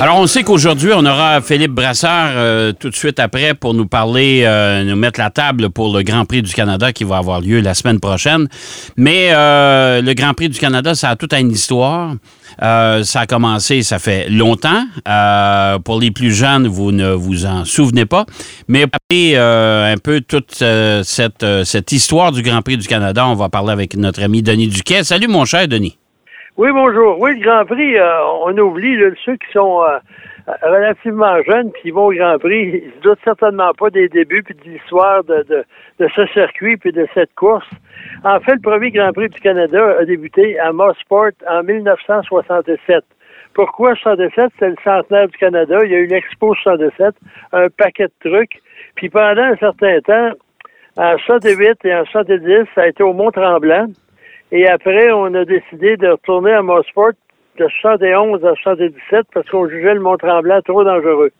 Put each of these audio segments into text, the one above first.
Alors, on sait qu'aujourd'hui, on aura Philippe Brassard euh, tout de suite après pour nous parler, euh, nous mettre la table pour le Grand Prix du Canada qui va avoir lieu la semaine prochaine. Mais euh, le Grand Prix du Canada, ça a toute une histoire. Euh, ça a commencé, ça fait longtemps. Pour les plus jeunes, vous ne vous en souvenez pas. Mais un peu toute cette, cette histoire du Grand Prix du Canada, on va parler avec notre ami Denis Duquet. Salut, mon cher Denis. Oui, bonjour. Oui, le Grand Prix, on oublie ceux qui sont relativement jeunes puis qui vont au Grand Prix, ils se doutent certainement pas des débuts puis de l'histoire de, ce circuit puis de cette course. En fait, le premier Grand Prix du Canada a débuté à Mossport en 1967. Pourquoi 67? C'est le centenaire du Canada. Il y a eu une expo 67, un paquet de trucs. Puis pendant un certain temps, en 68 et en 70, ça a été au Mont-Tremblant. Et après, on a décidé de retourner à Mossport de 71 à 77 parce qu'on jugeait le Mont-Tremblant trop dangereux.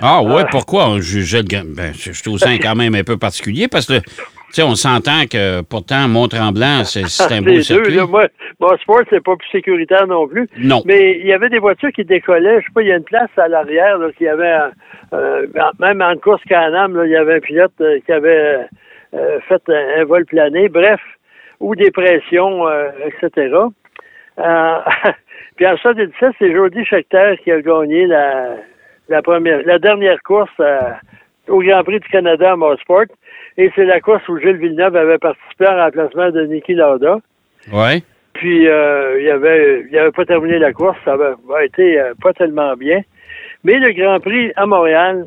Ah ouais, ah. pourquoi on jugeait le... Ben, je trouve ça quand même un peu particulier parce que tu sais, on s'entend que pourtant, Mont-Tremblant, c'est un beau circuit. Deux, moi, mon sport, c'est pas plus sécuritaire non plus. Non. Mais il y avait des voitures qui décollaient. Je sais pas, il y a une place à l'arrière qui avait, euh, même en course Canam, il y avait un pilote euh, qui avait euh, fait un, vol plané. Bref, ou des pressions, etc. puis en 77, c'est Jody Schechter qui a gagné la, la première, la dernière course au Grand Prix du Canada à Motorsport. Et c'est la course où Gilles Villeneuve avait participé en remplacement de Niki Lauda. Oui. Puis euh, il avait il avait pas terminé la course, ça avait, été euh, pas tellement bien. Mais le Grand Prix à Montréal,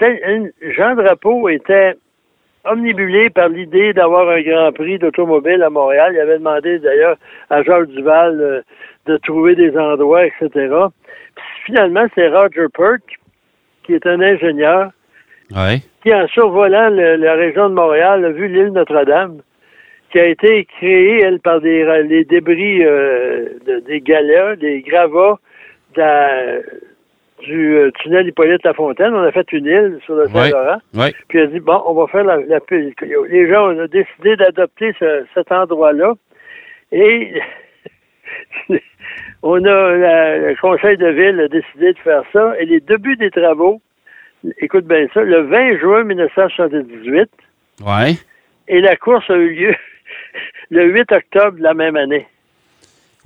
Jean Drapeau était omnibulé par l'idée d'avoir un Grand Prix d'automobile à Montréal. Il avait demandé d'ailleurs à Georges Duval euh, de trouver des endroits, etc. Puis finalement, c'est Roger Pert, qui est un ingénieur, qui, en survolant la région de Montréal, a vu l'île Notre-Dame, qui a été créée, elle, par des les débris euh, des galets, des gravats du euh, tunnel Hippolyte-Lafontaine. On a fait une île sur le Saint-Laurent. Puis elle a dit, bon, on va faire la, la... Les gens ont décidé d'adopter cet endroit-là. Et on a le conseil de ville a décidé de faire ça. Et les débuts des travaux écoute bien ça, le 20 juin 1978. Ouais. Et la course a eu lieu le 8 octobre de la même année.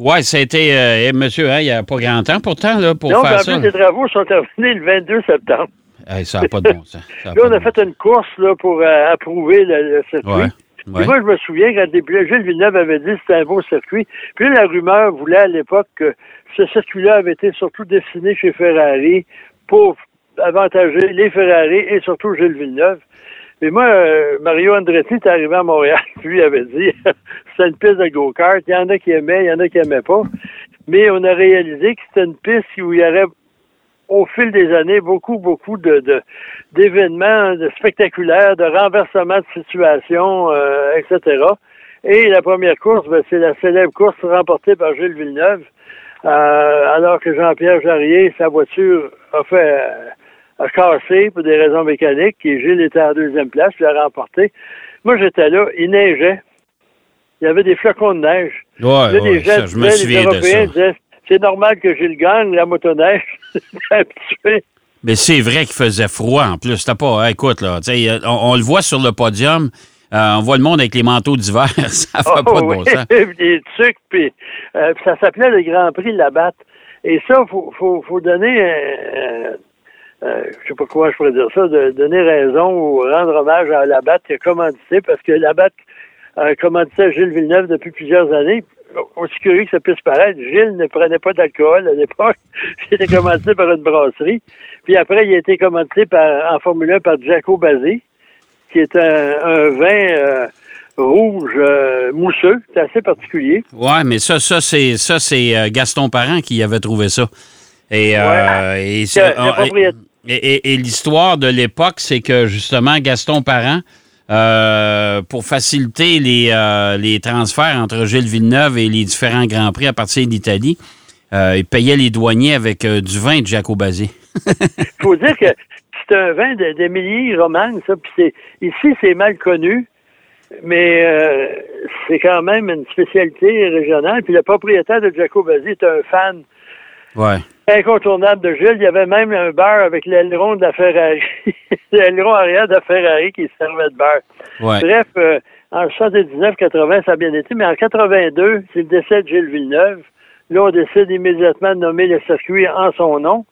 Oui, ça a été, euh, eh, monsieur, hein, il n'y a pas grand temps pourtant là, pour non, faire ça. Non, les travaux sont terminés le 22 septembre. ça n'a pas de bon sens. là, on a fait une course là, pour euh, approuver le, circuit. Ouais. moi, je me souviens quand Gilles Villeneuve avait dit que c'était un beau circuit. Puis la rumeur voulait à l'époque que ce circuit-là avait été surtout destiné chez Ferrari pour avantager les Ferrari et surtout Gilles Villeneuve. Mais moi, euh, Mario Andretti est arrivé à Montréal, lui avait dit c'est une piste de go-kart. Il y en a qui aimaient, il y en a qui n'aimaient pas. Mais on a réalisé que c'était une piste où il y aurait, au fil des années, beaucoup, beaucoup de, d'événements de spectaculaires, de renversements de situation, euh, etc. Et la première course, ben, c'est la célèbre course remportée par Gilles Villeneuve, euh, alors que Jean-Pierre Jarrier, sa voiture, a fait cassé pour des raisons mécaniques et Gilles était en deuxième place, il a remporté. Moi, j'étais là, il neigeait. Il y avait des flocons de neige. Ouais, là, ouais, ça, je me souviens de ça. Disaient, c'est normal que Gilles gagne, la motoneige. Mais c'est vrai qu'il faisait froid en plus. C'était pas. Hein, écoute, là, on, on, le voit sur le podium. Euh, on voit le monde avec les manteaux d'hiver. ça fait pas de bon sens. des trucs, puis euh, ça s'appelait le Grand Prix de la Batte. Et ça, il faut, faut, faut, donner euh, euh, je sais pas quoi je pourrais dire ça, de donner raison ou rendre hommage à la BAT qui a commandité, parce que la BAT a commandité à Gilles Villeneuve depuis plusieurs années. Aussi curieux que ça puisse paraître, Gilles ne prenait pas d'alcool à l'époque. Il était commandité par une brasserie. Puis après, il a été commandité par, en Formule 1 par Jaco Bazé, qui est un, vin euh, rouge euh, mousseux. C'est assez particulier. Ouais, mais ça, ça, c'est ça, c'est Gaston Parent qui avait trouvé ça. Et, et, et, l'histoire de l'époque, c'est que justement, Gaston Parent, euh, pour faciliter les, euh, les, transferts entre Gilles Villeneuve et les différents Grands Prix à partir d'Italie, euh, il payait les douaniers avec du vin de Jacobazé. Il faut dire que c'est un vin d'Émilie Romagne, ça. Puis ici, c'est mal connu, mais c'est quand même une spécialité régionale. Puis le propriétaire de Jacobazzi est un fan incontournable de Gilles. Il y avait même un bar avec l'aileron de la Ferrari, l'aileron arrière de la Ferrari qui servait de bar. Bref, euh, en 79-80, ça a bien été, mais en 82, c'est le décès de Gilles Villeneuve. Là, on décide immédiatement de nommer le circuit en son nom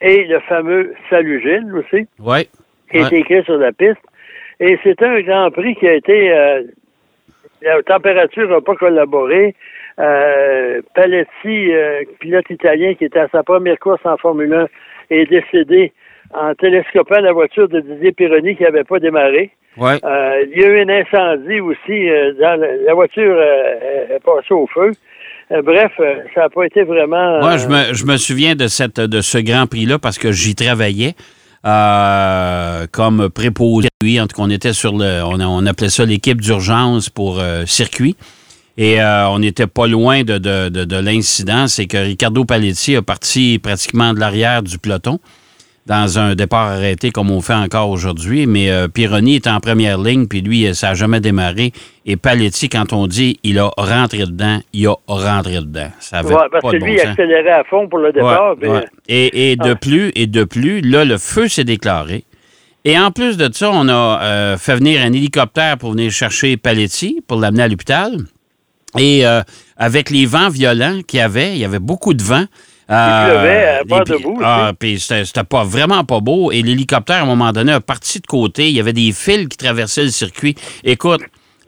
et le fameux Salut Gilles aussi, qui est écrit sur la piste. Et c'est un Grand Prix qui a été... Euh, la température n'a pas collaboré. Euh, Paletti, euh, pilote italien qui était à sa première course en Formule 1, est décédé en télescopant la voiture de Didier Pironi qui n'avait pas démarré. Ouais. Euh, il y a eu un incendie aussi. dans la, voiture est passée au feu. bref, ça n'a pas été vraiment. Moi, je me, je me souviens de cette de ce Grand Prix-là parce que j'y travaillais. comme préposé. En tout cas, on était sur le. On, on appelait ça l'équipe d'urgence pour circuit. Et euh, on n'était pas loin de, de, de, l'incident. C'est que Ricardo Paletti a parti pratiquement de l'arrière du peloton dans un départ arrêté comme on fait encore aujourd'hui. Mais euh, Pironi est en première ligne, puis lui, ça n'a jamais démarré. Et Paletti, quand on dit il a rentré dedans, il a rentré dedans. Ça parce que lui, il accélérait à fond pour le départ. Et, et, de ah. plus, et de plus, là, le feu s'est déclaré. Et en plus de ça, on a euh, fait venir un hélicoptère pour venir chercher Paletti, pour l'amener à l'hôpital. Et euh, avec les vents violents qu'il y avait, il y avait beaucoup de vent. Euh, il pleuvait à bord debout. Ah, puis c'était pas vraiment pas beau. Et l'hélicoptère, à un moment donné, a parti de côté. Il y avait des fils qui traversaient le circuit. Écoute,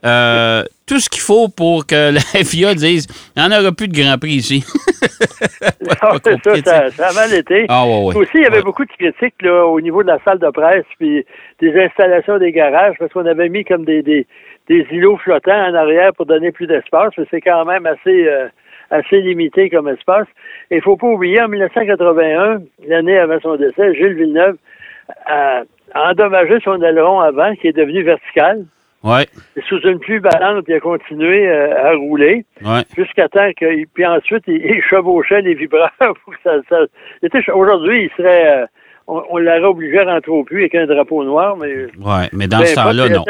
euh, tout ce qu'il faut pour que la FIA dise il n'y en aura plus de Grand Prix ici. Ah, ça, ça, a mal été. Ah, ouais, Aussi, il y avait beaucoup de critiques là, au niveau de la salle de presse puis des installations des garages parce qu'on avait mis comme des, des, des îlots flottants en arrière pour donner plus d'espace, mais c'est quand même assez euh, assez limité comme espace. Et il faut pas oublier, en 1981, l'année avant son décès, Gilles Villeneuve a endommagé son aileron avant, qui est devenu vertical. Ouais. Sous une pluie ballante, il a continué euh, à rouler ouais. jusqu'à temps que. Puis ensuite, il, chevauchait les vibreurs pour que ça. ça Aujourd'hui, il serait. Euh, on, l'aurait obligé à rentrer au puits avec un drapeau noir, mais. Oui, mais dans ce temps-là, non.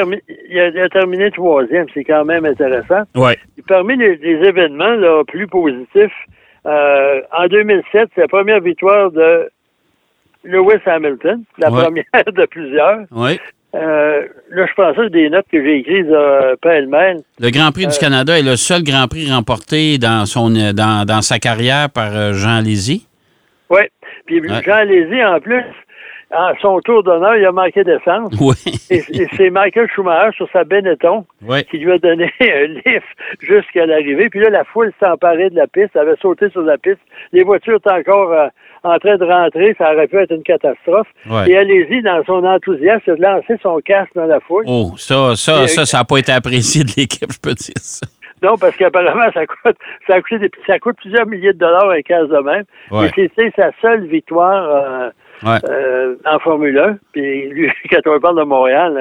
il, a, terminé troisième, c'est quand même intéressant. Oui. Parmi les, événements là, plus positifs, euh, en 2007, c'est la première victoire de Lewis Hamilton, la première de plusieurs. Oui. Euh, là, je pense à des notes que j'ai écrites euh, pêle-mêle. Le Grand Prix du Canada est le seul Grand Prix remporté dans son dans, dans sa carrière par Jean Lézy. Oui. Puis Jean Lézy, en plus, à son tour d'honneur, il a manqué d'essence. Oui. et, c'est Michael Schumacher sur sa Benetton qui lui a donné un lift jusqu'à l'arrivée. Puis là, la foule s'est emparée de la piste, avait sauté sur la piste. Les voitures étaient encore euh, en train de rentrer, ça aurait pu être une catastrophe. Et allez-y, dans son enthousiasme, il a lancé son casque dans la foule. Oh, ça, ça, ça, ça n'a pas été apprécié de l'équipe, je peux dire ça. Non, parce qu'apparemment, ça coûte, ça coûte, ça coûte plusieurs milliers de dollars un casse de même. Et c'est sa seule victoire euh, euh, en Formule 1. Puis lui, quand on parle de Montréal,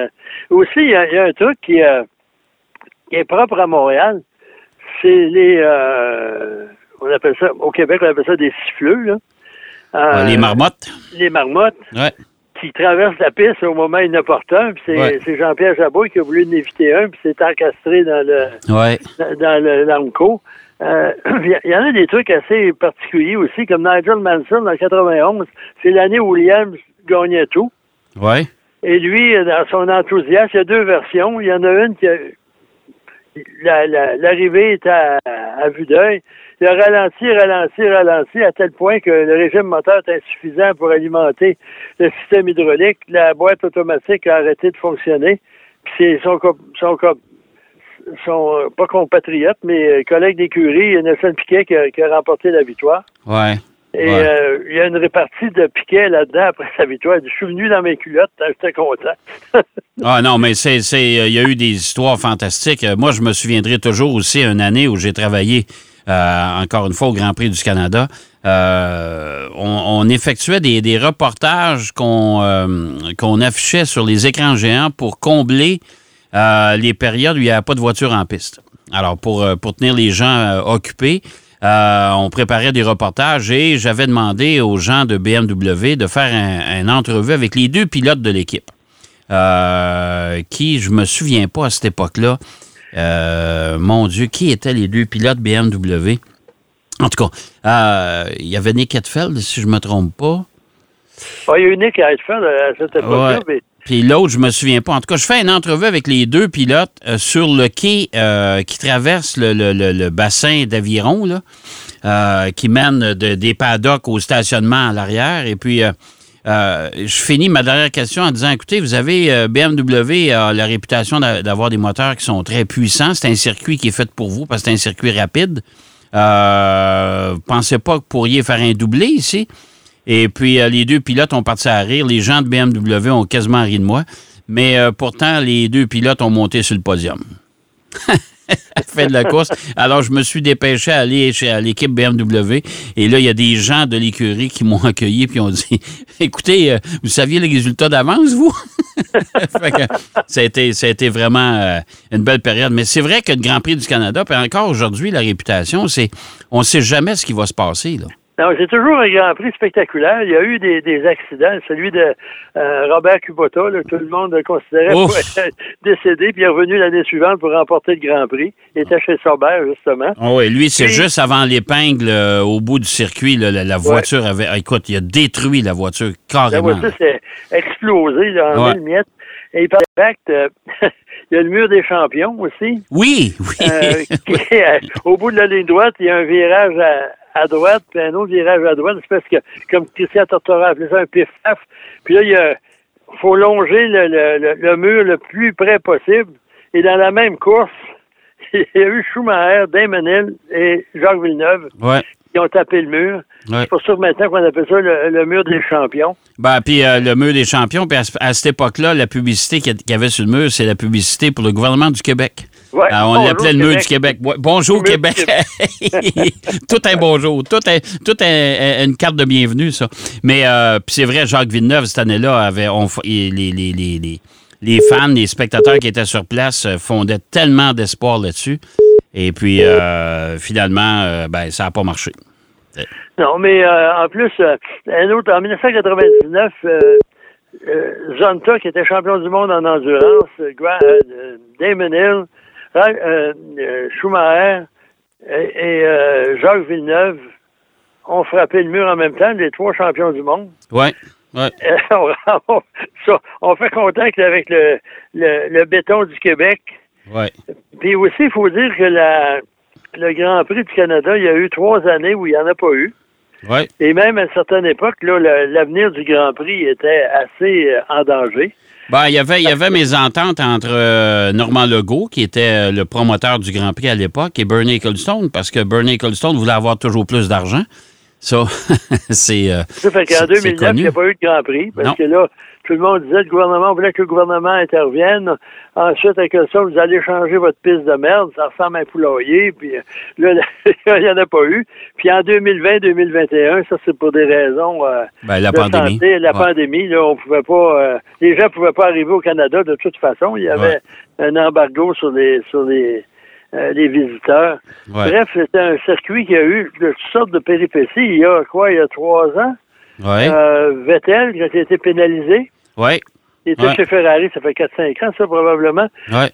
euh, aussi, il y, a un truc qui, est propre à Montréal. C'est les, on appelle ça, au Québec, on appelle ça des siffleux, là. les marmottes. Les marmottes. Ouais qui traverse la piste au moment inopportun. c'est, Jean-Pierre Jabot qui a voulu en éviter un, puis s'est encastré dans le dans, le l'Armco. Euh, il y en a des trucs assez particuliers aussi, comme Nigel Manson en 91. C'est l'année où Williams gagnait tout. Ouais. Et lui, dans son enthousiasme, il y a deux versions. Il y en a une qui a, l'arrivée est à, à vue d'œil. Il a ralenti, ralenti, ralenti, à tel point que le régime moteur est insuffisant pour alimenter le système hydraulique. La boîte automatique a arrêté de fonctionner. Puis c'est son, son, son, euh, pas compatriote, mais euh, collègue d'écurie, Nelson Piquet, qui a, qui a remporté la victoire. Ouais. Et euh, il y a une répartie de Piquet là-dedans après sa victoire. Je suis venu dans mes culottes, j'étais content. ah non, mais c'est, c'est, il y a eu des histoires fantastiques. Moi, je me souviendrai toujours aussi une année où j'ai travaillé, euh, encore une fois, au Grand Prix du Canada. Euh, on, effectuait des, reportages qu'on, qu'on affichait sur les écrans géants pour combler les périodes où il n'y avait pas de voiture en piste. Alors, pour, tenir les gens occupés, euh, on préparait des reportages et j'avais demandé aux gens de BMW de faire un, entrevue avec les deux pilotes de l'équipe. Euh, qui, je me souviens pas à cette époque-là, Euh, mon Dieu, qui étaient les deux pilotes BMW? En tout cas, euh, il y avait Nick Hetfeld, si je ne me trompe pas. Il y a eu Nick Hetfeld à cette époque-là. Puis l'autre, je me souviens pas. En tout cas, je fais une entrevue avec les deux pilotes euh, sur le quai qui traverse le, bassin d'Aviron, qui mène des paddocks au stationnement à l'arrière. Et puis, euh, je finis ma dernière question en disant écoutez, vous avez euh, BMW a la réputation d'avoir des moteurs qui sont très puissants. C'est un circuit qui est fait pour vous parce que c'est un circuit rapide. Euh, pensez pas que vous pourriez faire un doublé ici? Et puis, euh, les deux pilotes ont parti à rire. Les gens de BMW ont quasiment ri de moi. Mais pourtant, les deux pilotes ont monté sur le podium. fait de la course. Alors, je me suis dépêché à aller chez l'équipe BMW. Et là, il y a des gens de l'écurie qui m'ont accueilli puis ont dit Écoutez, euh, vous saviez les résultats d'avance, vous? Ça, a été, ça a été vraiment euh, une belle période. Mais c'est vrai que le Grand Prix du Canada, puis encore aujourd'hui, la réputation, c'est on ne sait jamais ce qui va se passer. Là. Non, c'est toujours un Grand Prix spectaculaire. Il y a eu des, accidents. Celui de euh, Robert Kubota, tout le monde le considérait pour être décédé, puis il est revenu l'année suivante pour remporter le Grand Prix. Il était chez Sauber, justement. Oh oui, lui, c'est juste avant l'épingle euh, au bout du circuit. la, voiture avait. Ah, écoute, il a détruit la voiture carrément. La voiture s'est explosée en mille miettes. Et par euh, il y a le mur des champions aussi. Oui, oui. au bout de la ligne droite, il y a un virage à à droite, puis un autre virage à droite, c'est parce que, comme Christian Tortora a appelé ça un pif-paf, puis là, il y a, faut longer le, le, le, mur le plus près possible. Et dans la même course, il y a eu Schumacher, Damon et Jacques Villeneuve qui ont tapé le mur. C'est pour ça que maintenant qu'on appelle ça le, mur des champions. Ben, puis euh, le mur des champions, puis à, cette époque-là, la publicité qu'il y avait sur le mur, c'est la publicité pour le gouvernement du Québec. Ouais. Ah, on l'appelait le mur du Québec. bonjour Québec. tout un bonjour. Tout, un, tout une carte de bienvenue, ça. Mais euh, c'est vrai, Jacques Villeneuve, cette année-là, avait on, les, les, les, les, fans, les spectateurs qui étaient sur place euh, fondaient tellement d'espoir là-dessus. Et puis, euh, finalement, ben, ça n'a pas marché. Non, mais en plus, un autre, en 1999, Zonta, qui était champion du monde en endurance, Damon Hill, euh, euh, Schumacher et, euh, Jacques Villeneuve ont frappé le mur en même temps, les trois champions du monde. Oui. Ouais. on, fait contact avec le, le, béton du Québec. Ouais. Puis aussi, il faut dire que la, le Grand Prix du Canada, il y a eu trois années où il n'y en a pas eu. Ouais. Et même à une certaine époque, là, l'avenir du Grand Prix était assez en danger. Ben, il y avait, il y avait mes ententes entre euh, Normand Legault, qui était euh, le promoteur du Grand Prix à l'époque, et Bernie Ecclestone, parce que Bernie Ecclestone voulait avoir toujours plus d'argent. Ça, c'est. Euh, ça fait qu'en 2009, il n'y a pas eu de Grand Prix, parce que là, tout le monde disait le gouvernement voulait que le gouvernement intervienne. Ensuite, avec ça, vous allez changer votre piste de merde, ça ressemble à un poulailler, puis là, il n'y en a pas eu. Puis en 2020-2021, ça c'est pour des raisons euh, ben, la de pandémie. santé. La pandémie, là, on pouvait pas euh, les gens pouvaient pas arriver au Canada de toute façon. Il y avait un embargo sur les sur les euh, les visiteurs. Bref, c'était un circuit qui a eu toutes sortes de péripéties. Il y a quoi, il y a trois ans? Ouais. Euh, Vettel, qui a été pénalisé. Oui. Il était chez Ferrari, ça fait 4-5 ans, ça, probablement.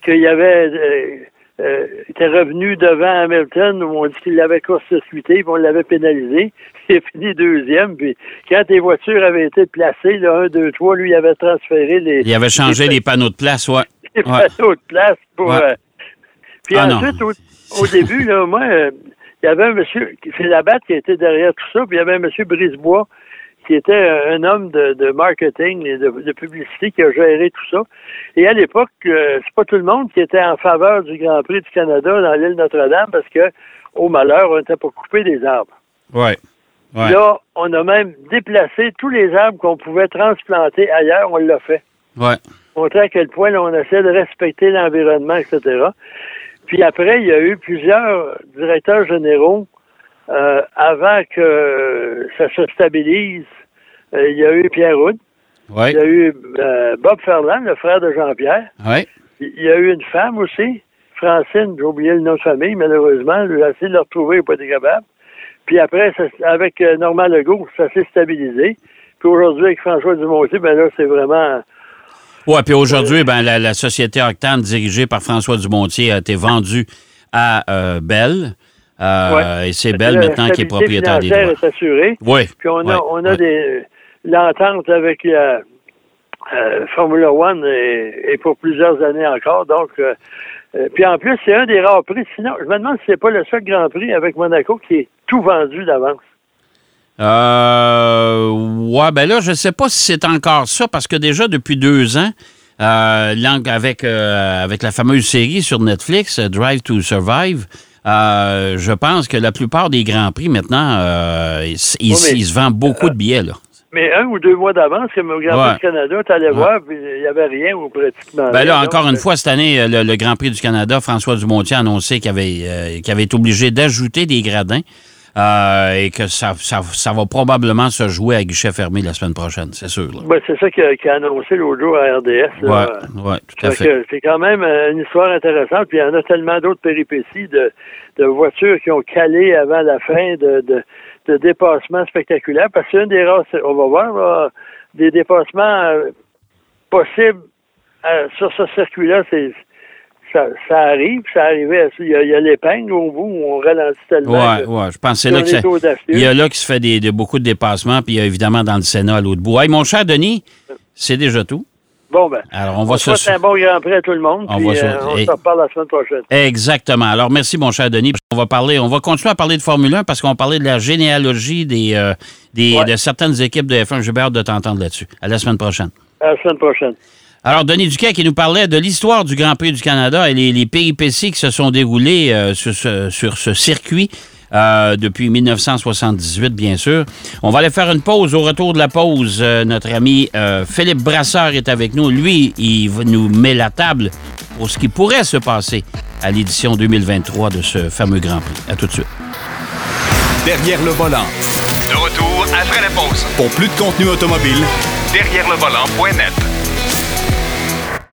Qu'il y avait. Euh, euh, était revenu devant Hamilton où on dit qu'il l'avait court-circuité, puis on l'avait pénalisé. Il est fini deuxième, puis quand les voitures avaient été placées, le 1, 2, 3, lui, il avait transféré les... Il avait changé les, panneaux de place, ouais. Les panneaux de place pour... Euh, puis ah, ensuite, au, début, là, moi, euh, il y avait un monsieur, c'est Labatte qui était derrière tout ça, puis il y avait un monsieur Brisebois qui était un homme de, marketing et de, publicité qui a géré tout ça. Et à l'époque, euh, c'est pas tout le monde qui était en faveur du Grand Prix du Canada dans l'île Notre-Dame parce que, au malheur, on était pour couper des arbres. Ouais. Là, on a même déplacé tous les arbres qu'on pouvait transplanter ailleurs, on l'a fait. Ouais. Montrer à quel point on essaie de respecter l'environnement, etc. Puis après, il y a eu plusieurs directeurs généraux euh, avant que ça se stabilise. Euh, il y a eu Pierre Houd. Il y a eu euh, Bob Ferland, le frère de Jean-Pierre. Il y a eu une femme aussi, Francine, j'ai oublié le nom de famille, malheureusement. J'ai essayé de le retrouver, pas été capable. Puis après, avec Normand Legault, ça s'est stabilisé. Puis aujourd'hui, avec François Dumontier, ben là, c'est vraiment Oui, puis aujourd'hui, ben, la, société Octane, dirigée par François Dumontier, a été vendue à Bell. Et c'est Bell maintenant qui est propriétaire des droits. est. Oui. Puis on a, on a des l'entente avec la Formula One et, pour plusieurs années encore. Donc, euh, puis en plus, c'est un des rares prix. Sinon, je me demande si c'est pas le seul Grand Prix avec Monaco qui est tout vendu d'avance. Euh, ouais, ben là, je ne sais pas si c'est encore ça, parce que déjà depuis deux ans, euh, avec, euh, avec la fameuse série sur Netflix, Drive to Survive, je pense que la plupart des Grands Prix maintenant, ils, se vendent beaucoup de billets. Là. Mais un ou deux mois d'avance, comme au Grand Prix du Canada, tu allais voir, puis il n'y avait rien ou pratiquement ben là, encore une fois, cette année, euh, le, Grand Prix du Canada, François Dumontier a annoncé qu'il avait, euh, avait été obligé d'ajouter des gradins. Euh, et que ça, ça, va probablement se jouer à guichet fermé la semaine prochaine, c'est sûr. Ben, c'est ça qu'il a, annoncé l'autre jour à RDS. Oui, ouais, tout à fait. C'est quand même une histoire intéressante. Puis il y en a tellement d'autres péripéties de, de, voitures qui ont calé avant la fin de, de de dépassement spectaculaire, parce que c'est une des rares, on va voir, des dépassements euh, possibles euh, sur ce circuit-là, c'est ça, ça, arrive, ça arrivait. Il y a, a l'épingle au bout où on ralentit tellement. Oui, oui. Je pense que c'est là que Il y a là qui se fait des, de, beaucoup de dépassements, puis il y a évidemment dans le Sénat à l'autre bout. Hey, mon cher Denis, c'est déjà tout. Bon, ben. Alors, on va se. un bon Grand Prix à tout le monde. On, va euh, on se reparle la semaine prochaine. Exactement. Alors, merci, mon cher Denis. On va parler, on va continuer à parler de Formule 1 parce qu'on parlait de la généalogie des, euh, des de certaines équipes de F1. J'ai hâte de t'entendre là-dessus. À la semaine prochaine. À la semaine prochaine. Alors, Denis Duquet qui nous parlait de l'histoire du Grand Prix du Canada et les, les péripéties qui se sont déroulées euh, sur, ce, sur ce circuit. Euh, depuis 1978, bien sûr. On va aller faire une pause. Au retour de la pause, euh, notre ami euh, Philippe Brasseur est avec nous. Lui, il nous met la table pour ce qui pourrait se passer à l'édition 2023 de ce fameux Grand Prix. À tout de suite. Derrière le volant. De retour après la pause. Pour plus de contenu automobile, derrière le volant.net.